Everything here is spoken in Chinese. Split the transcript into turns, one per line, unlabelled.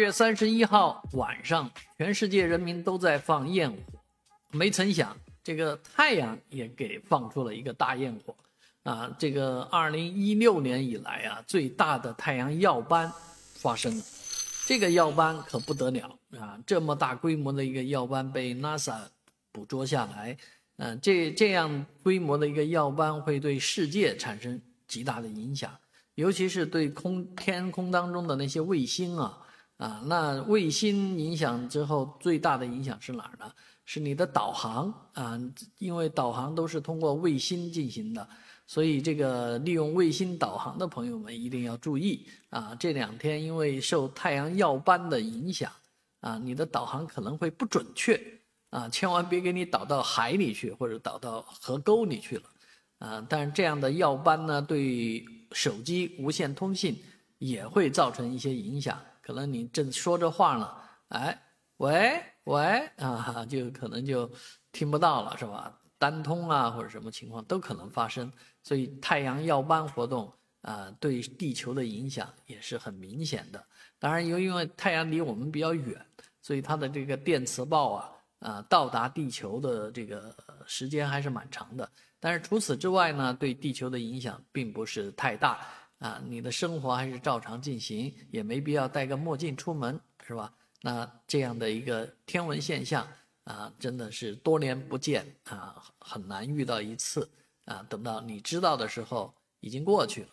月三十一号晚上，全世界人民都在放焰火，没曾想这个太阳也给放出了一个大焰火，啊，这个二零一六年以来啊最大的太阳耀斑发生了，这个耀斑可不得了啊，这么大规模的一个耀斑被 NASA 捕捉下来，嗯，这这样规模的一个耀斑会对世界产生极大的影响，尤其是对空天空当中的那些卫星啊。啊，那卫星影响之后最大的影响是哪儿呢？是你的导航啊，因为导航都是通过卫星进行的，所以这个利用卫星导航的朋友们一定要注意啊。这两天因为受太阳耀斑的影响啊，你的导航可能会不准确啊，千万别给你导到海里去或者导到河沟里去了啊。但是这样的耀斑呢，对手机无线通信也会造成一些影响。可能你正说着话呢，哎，喂喂 啊，就可能就听不到了，是吧？单通啊，或者什么情况都可能发生。所以太阳耀斑活动啊，对地球的影响也是很明显的。当然，由于因为太阳离我们比较远，所以它的这个电磁暴啊啊到达地球的这个时间还是蛮长的。但是除此之外呢，对地球的影响并不是太大。啊，你的生活还是照常进行，也没必要戴个墨镜出门，是吧？那这样的一个天文现象啊，真的是多年不见啊，很难遇到一次啊。等到你知道的时候，已经过去了。